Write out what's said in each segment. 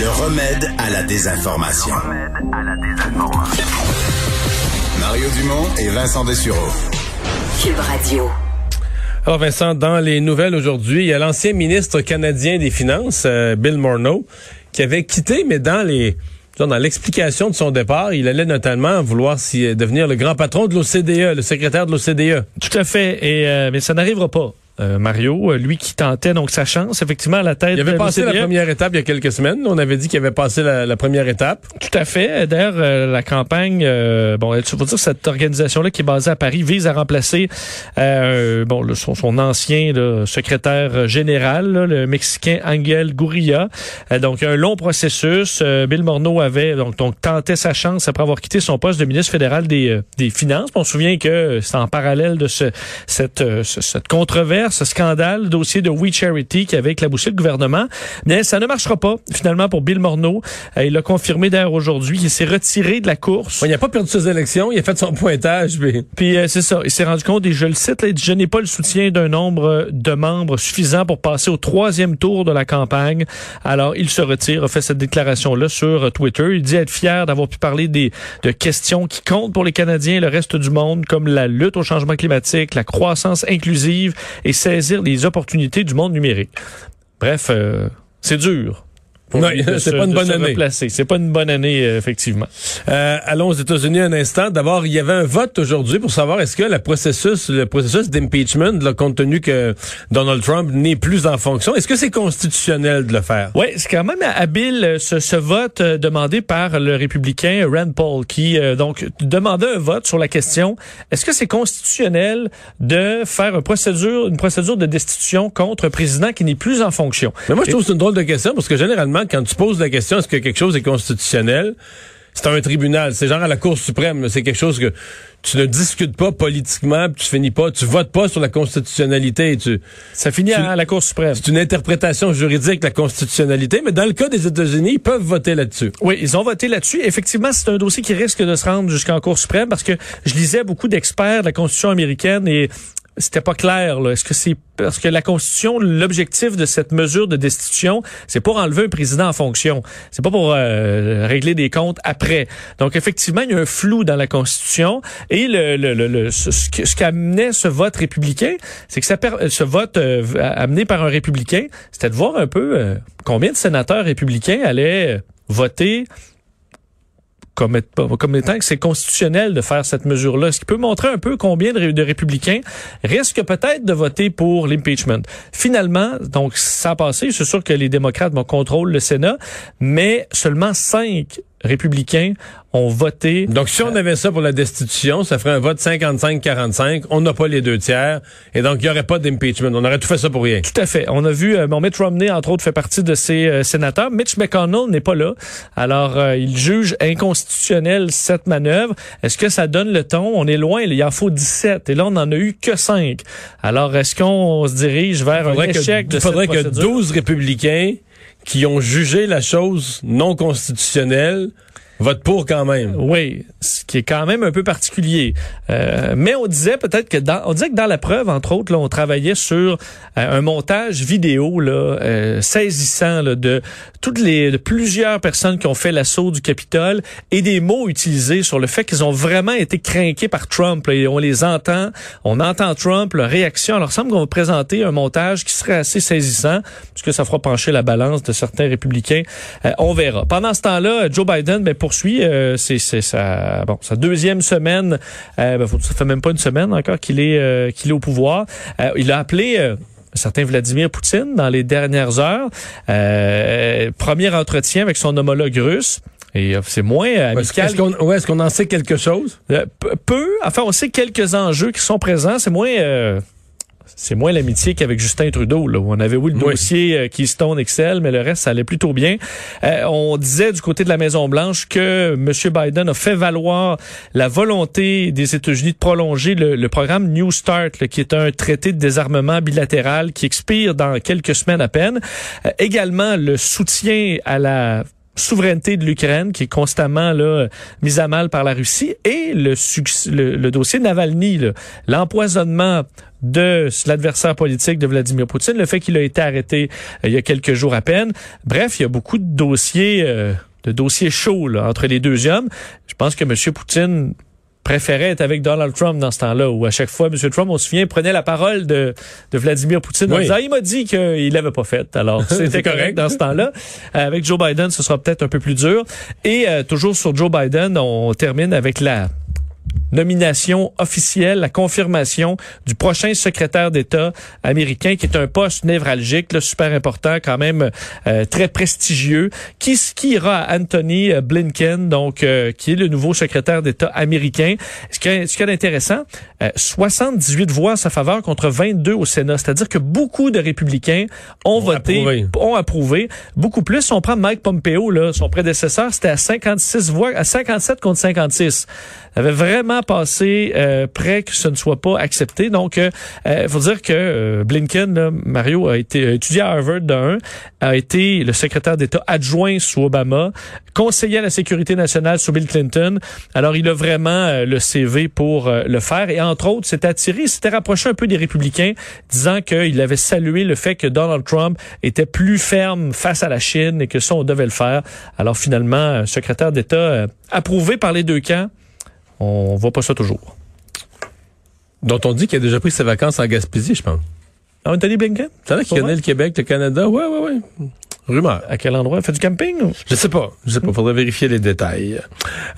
Le remède à la désinformation. Mario Dumont et Vincent Dessureau. Cube Radio. Alors Vincent, dans les nouvelles aujourd'hui, il y a l'ancien ministre canadien des Finances, euh, Bill Morneau, qui avait quitté, mais dans les dans l'explication de son départ, il allait notamment vouloir s'y- devenir le grand patron de l'OCDE, le secrétaire de l'OCDE. Tout à fait. Et, euh, mais ça n'arrivera pas. Euh, Mario, euh, lui qui tentait donc sa chance, effectivement, à la tête Il avait passé la l'OCDE. première étape il y a quelques semaines. On avait dit qu'il avait passé la, la première étape. Tout à fait. D'ailleurs, euh, la campagne, euh, bon, il faut dire cette organisation-là qui est basée à Paris vise à remplacer bon, le- son, son ancien là, secrétaire général, là, le Mexicain Angel Gurria. Donc, un long processus. Bill Morneau avait donc, donc tenté sa chance après avoir quitté son poste de ministre fédéral des, des Finances. On se souvient que c'est en parallèle de ce, cette, ce- cette controverse, ce scandale, le dossier de We Charity qui avait éclaboussé le gouvernement. Mais ça ne marchera pas, finalement, pour Bill Morneau. Euh, il a confirmé d'ailleurs aujourd'hui qu'il s'est retiré de la course. Bon, il n'a pas perdu ses élections, il a fait son pointage. Mais... Puis euh, c'est ça, il s'est rendu compte, et je le cite, là, il dit, je n'ai pas le soutien d'un nombre de membres suffisant pour passer au troisième tour de la campagne. Alors, il se retire, a fait cette déclaration-là sur euh, Twitter. Il dit être fier d'avoir pu parler des, de questions qui comptent pour les Canadiens et le reste du monde, comme la lutte au changement climatique, la croissance inclusive et saisir les opportunités du monde numérique. Bref, euh, c'est dur. Pour Non, c'est pas une bonne année. C'est pas une bonne année, effectivement. Euh, allons aux États-Unis un instant. D'abord, il y avait un vote aujourd'hui pour savoir est-ce que le processus, le processus d'impeachment, compte tenu que Donald Trump n'est plus en fonction, est-ce que c'est constitutionnel de le faire? Oui, c'est quand même habile euh, ce, ce vote euh, demandé par le républicain Rand Paul qui euh, donc demandait un vote sur la question est-ce que c'est constitutionnel de faire une procédure une procédure de destitution contre un président qui n'est plus en fonction? Mais moi, je trouve que c'est une drôle de question parce que généralement, quand tu poses la question est-ce que quelque chose est constitutionnel, c'est un tribunal. C'est genre à la Cour suprême. C'est quelque chose que tu ne discutes pas politiquement, puis tu finis pas, tu votes pas sur la constitutionnalité. Tu, Ça finit Tu- à la Cour suprême. c'est une interprétation juridique de la constitutionnalité, mais dans le cas des États-Unis, ils peuvent voter là-dessus. Oui, ils ont voté là-dessus. Effectivement, c'est un dossier qui risque de se rendre jusqu'en Cour suprême parce que je lisais beaucoup d'experts de la Constitution américaine et c'était pas clair. Est-ce que c'est parce que la Constitution, l'objectif de cette mesure de destitution, c'est pour enlever un président en fonction. C'est pas pour euh, régler des comptes après. Donc effectivement, il y a un flou dans la Constitution et le, le, le, le- ce, ce qu'amenait ce vote républicain, c'est que ça ce vote euh, amené par un républicain, c'était de voir un peu euh, combien de sénateurs républicains allaient euh, voter comme, étant que c'est constitutionnel de faire cette mesure-là. Ce qui peut montrer un peu combien de républicains risquent peut-être de voter pour l'impeachment. Finalement, donc ça a passé. C'est sûr que les démocrates vont contrôler le Sénat, mais seulement cinq républicains ont voté. Donc, si on avait ça pour la destitution, ça ferait un vote 55-45. On n'a pas les deux tiers. Et donc, il n'y aurait pas d'impeachment. On aurait tout fait ça pour rien. Tout à fait. On a vu, euh, bon, Mitt Romney, entre autres, fait partie de ces euh, sénateurs. Mitch McConnell n'est pas là. Alors, euh, il juge inconstitutionnel cette manœuvre. Est-ce que ça donne le ton? On est loin, il en faut 17. Et là, on n'en a eu que 5. Alors, est-ce qu'on se dirige vers un échec que, de il faudrait cette que procédure? 12 républicains qui ont jugé la chose non constitutionnelle votent pour quand même. Oui, ce qui est quand même un peu particulier. Euh, mais on disait peut-être que dans, on disait que dans la preuve, entre autres, là, on travaillait sur euh, un montage vidéo là, euh, saisissant là, de toutes les de plusieurs personnes qui ont fait l'assaut du Capitole et des mots utilisés sur le fait qu'ils ont vraiment été craqués par Trump. là, et on les entend, on entend Trump, leur réaction. Alors, il semble qu'on va présenter un montage qui serait assez saisissant, puisque ça fera pencher la balance de certains républicains. Euh, on verra. Pendant ce temps-là, Joe Biden ben, poursuit euh, c'est sa bon sa deuxième semaine. Euh, ben, faut- ça fait même pas une semaine encore qu'il est euh, qu'il est au pouvoir. Euh, il a appelé un certain Vladimir Poutine dans les dernières heures. Euh, premier entretien avec son homologue russe. Et c'est moins Est-ce amical. est-ce qu'on ouais, en sait quelque chose? Peu- peu, enfin, on sait quelques enjeux qui sont présents. C'est moins, euh, c'est moins l'amitié qu'avec Justin Trudeau, là, où on avait oui le Oui. dossier euh, Keystone Excel, mais le reste, ça allait plutôt bien. Euh, on disait du côté de la Maison-Blanche que M. Biden a fait valoir la volonté des États-Unis de prolonger le, le programme New Start, là, qui est un traité de désarmement bilatéral qui expire dans quelques semaines à peine. Euh, également, le soutien à la souveraineté de l'Ukraine qui est constamment là mise à mal par la Russie et le, le, dossier Navalny, l'empoisonnement de l'adversaire politique de Vladimir Poutine, le fait qu'il a été arrêté euh, il y a quelques jours à peine. Bref, il y a beaucoup de dossiers euh, de dossiers chauds entre les deux hommes. Je pense que M. Poutine préférait être avec Donald Trump dans ce temps-là, où à chaque fois, M. Trump, on se souvient, prenait la parole de, de Vladimir Poutine en Oui. disant, Ah, il m'a dit qu'il l'avait pas fait. Alors, c'était correct. dans ce temps-là. Euh, avec Joe Biden, ce sera peut-être un peu plus dur. Et euh, toujours sur Joe Biden, on termine avec la nomination officielle, la confirmation du prochain secrétaire d'État américain, qui est un poste névralgique, là, super important, quand même euh, très prestigieux, qui, qui ira à Anthony euh, Blinken, donc euh, qui est le nouveau secrétaire d'État américain. Ce qu'il y a, ce d'intéressant, euh, 78 voix à sa faveur contre 22 au Sénat, c'est-à-dire que beaucoup de républicains ont, voté, approuvé. ont approuvé. Beaucoup plus. Si on prend Mike Pompeo, là, son prédécesseur, c'était à 56 voix, à 57 contre 56. Il avait vraiment passé euh, près que ce ne soit pas accepté. Donc, il euh, faut dire que euh, Blinken, là, Mario, a été étudié à Harvard de un, a été le secrétaire d'État adjoint sous Obama, conseiller à la sécurité nationale sous Bill Clinton. Alors, il a vraiment euh, le CV pour euh, le faire. Et entre autres, s'est attiré, s'était rapproché un peu des républicains, disant qu'il avait salué le fait que Donald Trump était plus ferme face à la Chine et que ça, on devait le faire. Alors, finalement, secrétaire d'État euh, approuvé par les deux camps. On voit pas ça toujours. Dont on dit qu'il a déjà pris ses vacances en Gaspésie, je pense. Ah, Anthony Blinken? C'est vrai qu'il connaît le Québec, le Canada? Ouais, ouais, ouais. Rumeur. À quel endroit? Il fait du camping? ou? Je sais pas. Je sais pas. Faudrait vérifier les détails.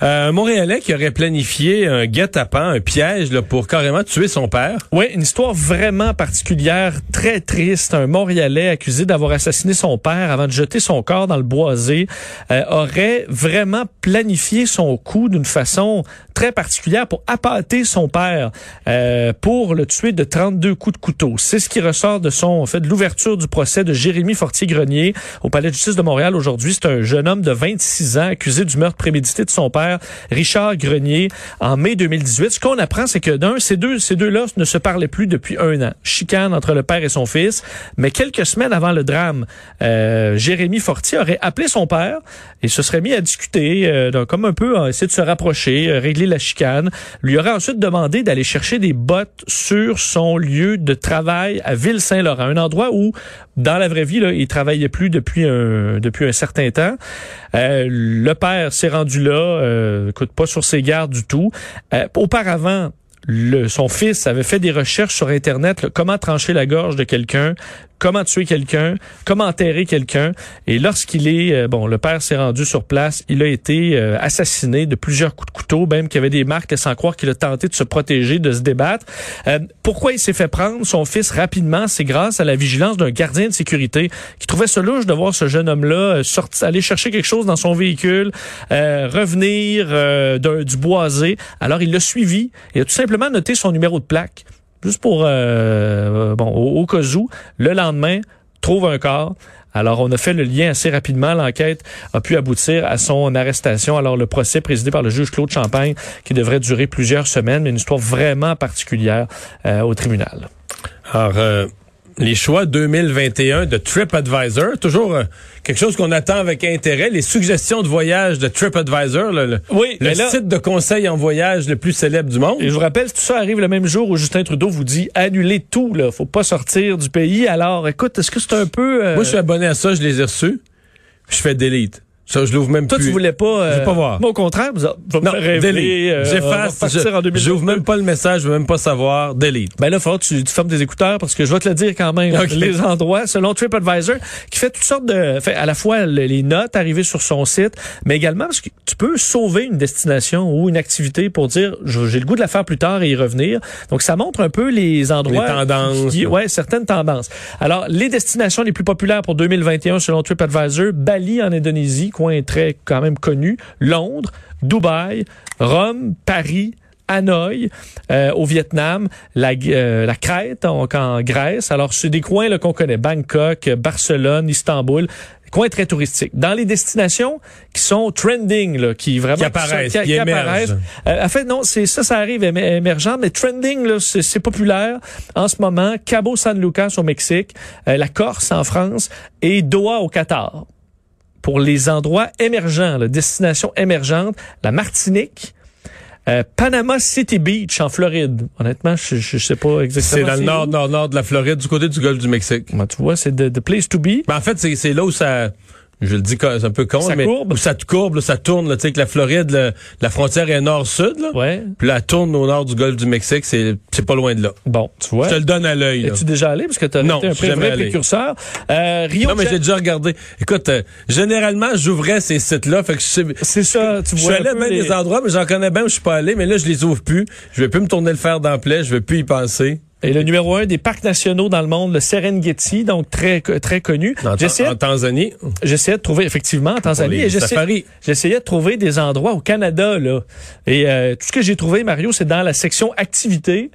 Euh, un Montréalais qui aurait planifié un guet-apens, un piège là, pour carrément tuer son père. Oui, une histoire vraiment particulière, très triste. Un Montréalais accusé d'avoir assassiné son père avant de jeter son corps dans le boisé euh, aurait vraiment planifié son coup d'une façon très particulière pour appâter son père, euh, pour le tuer de 32 coups de couteau. C'est ce qui ressort de son en fait de l'ouverture du procès de Jérémy Fortier-Grenier au Palais de justice de Montréal aujourd'hui. C'est un jeune homme de 26 ans accusé du meurtre prémédité de son père, Richard Grenier, en mai 2018. Ce qu'on apprend, c'est que d'un, ces deux, ces deux-là ne se parlaient plus depuis un an. Chicane entre le père et son fils. Mais quelques semaines avant le drame, euh, Jérémy Fortier aurait appelé son père et se serait mis à discuter, euh, comme un peu, à essayer de se rapprocher, euh, régler la chicane. Lui aurait ensuite demandé d'aller chercher des bottes sur son lieu de travail à Ville-Saint-Laurent, un endroit où, dans la vraie vie, là, il travaillait plus depuis un, depuis un certain temps. Euh, le père s'est rendu là, euh, écoute, pas sur ses gardes du tout. Euh, auparavant, le, son fils avait fait des recherches sur Internet, là, comment trancher la gorge de quelqu'un, comment tuer quelqu'un, comment enterrer quelqu'un. Et lorsqu'il est, euh, bon, le père s'est rendu sur place, il a été euh, assassiné de plusieurs coups de couteau, même qu'il y avait des marques laissant croire qu'il a tenté de se protéger, de se débattre. Euh, pourquoi il s'est fait prendre? Son fils rapidement? C'est grâce à la vigilance d'un gardien de sécurité qui trouvait ça louche de voir ce jeune homme-là euh, sortir, aller chercher quelque chose dans son véhicule, euh, revenir du boisé. Alors il l'a suivi et a tout simplement noté son numéro de plaque juste pour euh, bon au, au cas où. Le lendemain, trouve un corps. Alors, on a fait le lien assez rapidement. L'enquête a pu aboutir à son arrestation. Alors, le procès présidé par le juge Claude Champagne, qui devrait durer plusieurs semaines, une histoire vraiment particulière euh, au tribunal. Euh, les choix 2021 de TripAdvisor, toujours euh, quelque chose qu'on attend avec intérêt. Les suggestions de voyage de TripAdvisor, le, le, Oui, le là- site de conseil en voyage le plus célèbre du monde. Et je vous rappelle, tout ça arrive le même jour où Justin Trudeau vous dit annulez tout, là, faut pas sortir du pays. Alors, écoute, est-ce que c'est un peu euh, Moi, je suis abonné à ça, je les ai reçus. Je fais delete. Ça, je l'ouvre même toi plus. tu voulais pas Je veux pas voir. Moi, au contraire, vous, vous me Non, faire rêver, euh, J'efface. Je, 2022. j'ouvre même pas le message, je veux même pas savoir. Delete. Ben là, il faudra que tu, tu fermes tes écouteurs parce que je vais te le dire quand même. Ok. Les endroits, selon TripAdvisor, qui fait toutes sortes de, fait à la fois le- les notes arrivées sur son site, mais également parce que tu peux sauver une destination ou une activité pour dire je- j'ai le goût de la faire plus tard et y revenir. Donc ça montre un peu les endroits, Les tendances. qui- ouais, certaines tendances. Alors les destinations les plus populaires pour 2021 selon TripAdvisor, Bali en Indonésie, coin très quand même connu, Londres, Dubaï, Rome, Paris. Hanoï euh, au Vietnam, la, euh, la Crète donc en Grèce. Alors c'est des coins là, qu'on connaît, Bangkok, Barcelone, Istanbul coins très touristiques. Dans les destinations qui sont trending, là, qui vraiment Qui apparaissent, qui, qui qui apparaissent. Euh, en fait, non, c'est ça, ça arrive émer- émergent, mais trending, là, c'est c'est populaire en ce moment. Cabo San Lucas au Mexique, euh, la Corse en France et Doha au Qatar. Pour les endroits émergents, là, destinations émergentes, la Martinique. euh, Panama City Beach en Floride. Honnêtement, je, je, je sais pas exactement. C'est dans le nord, nord, nord de la Floride, du côté du golfe du Mexique. Ben, tu vois, c'est the, the place to be. Ben, en fait, c'est là où ça. Je le dis, c'est un peu con, Ça mais courbe? ça te courbe, là, ça tourne. Tu sais que la Floride, la frontière est nord-sud. là. Ouais. Puis elle tourne au nord du golfe du Mexique. C'est c'est pas loin de là. Bon, tu vois. Je te le donne à l'œil. Es-tu déjà allé? Parce que tu été un vrai allé. précurseur. Euh, Rio Non, mais j'ai déjà regardé. Écoute, euh, généralement, j'ouvrais ces sites-là. Fait que je. C'est ça, tu Je suis vois. allé les- des endroits, mais j'en connais bien où je suis pas allé. Mais là, je les ouvre plus. Je vais plus me tourner le fer dans la plaie. Je vais plus y penser. Et le numéro un des parcs nationaux dans le monde, le Serengeti, donc très très connu. En, Tanzanie? j'essayais de trouver effectivement en Tanzanie et j'essayais de trouver des endroits au Canada là. Et euh, tout ce que j'ai trouvé Mario, c'est dans la section activité.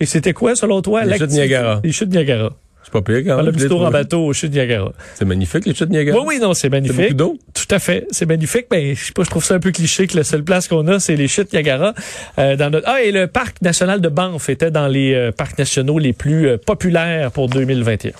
Et c'était quoi selon toi Les chutes? Niagara. Les chutes Niagara. C'est pas pire quand même. le petit tour en bateau aux chutes Niagara. C'est magnifique, les chutes Niagara. Oui, oui, non, c'est magnifique. beaucoup d'eau. Tout à fait, c'est magnifique. Mais je sais pas, je trouve ça un peu cliché que la seule place qu'on a, c'est les chutes Niagara. Euh, dans notre... Ah, et le parc national de Banff était dans les euh, parcs nationaux les plus euh, populaires pour 2021.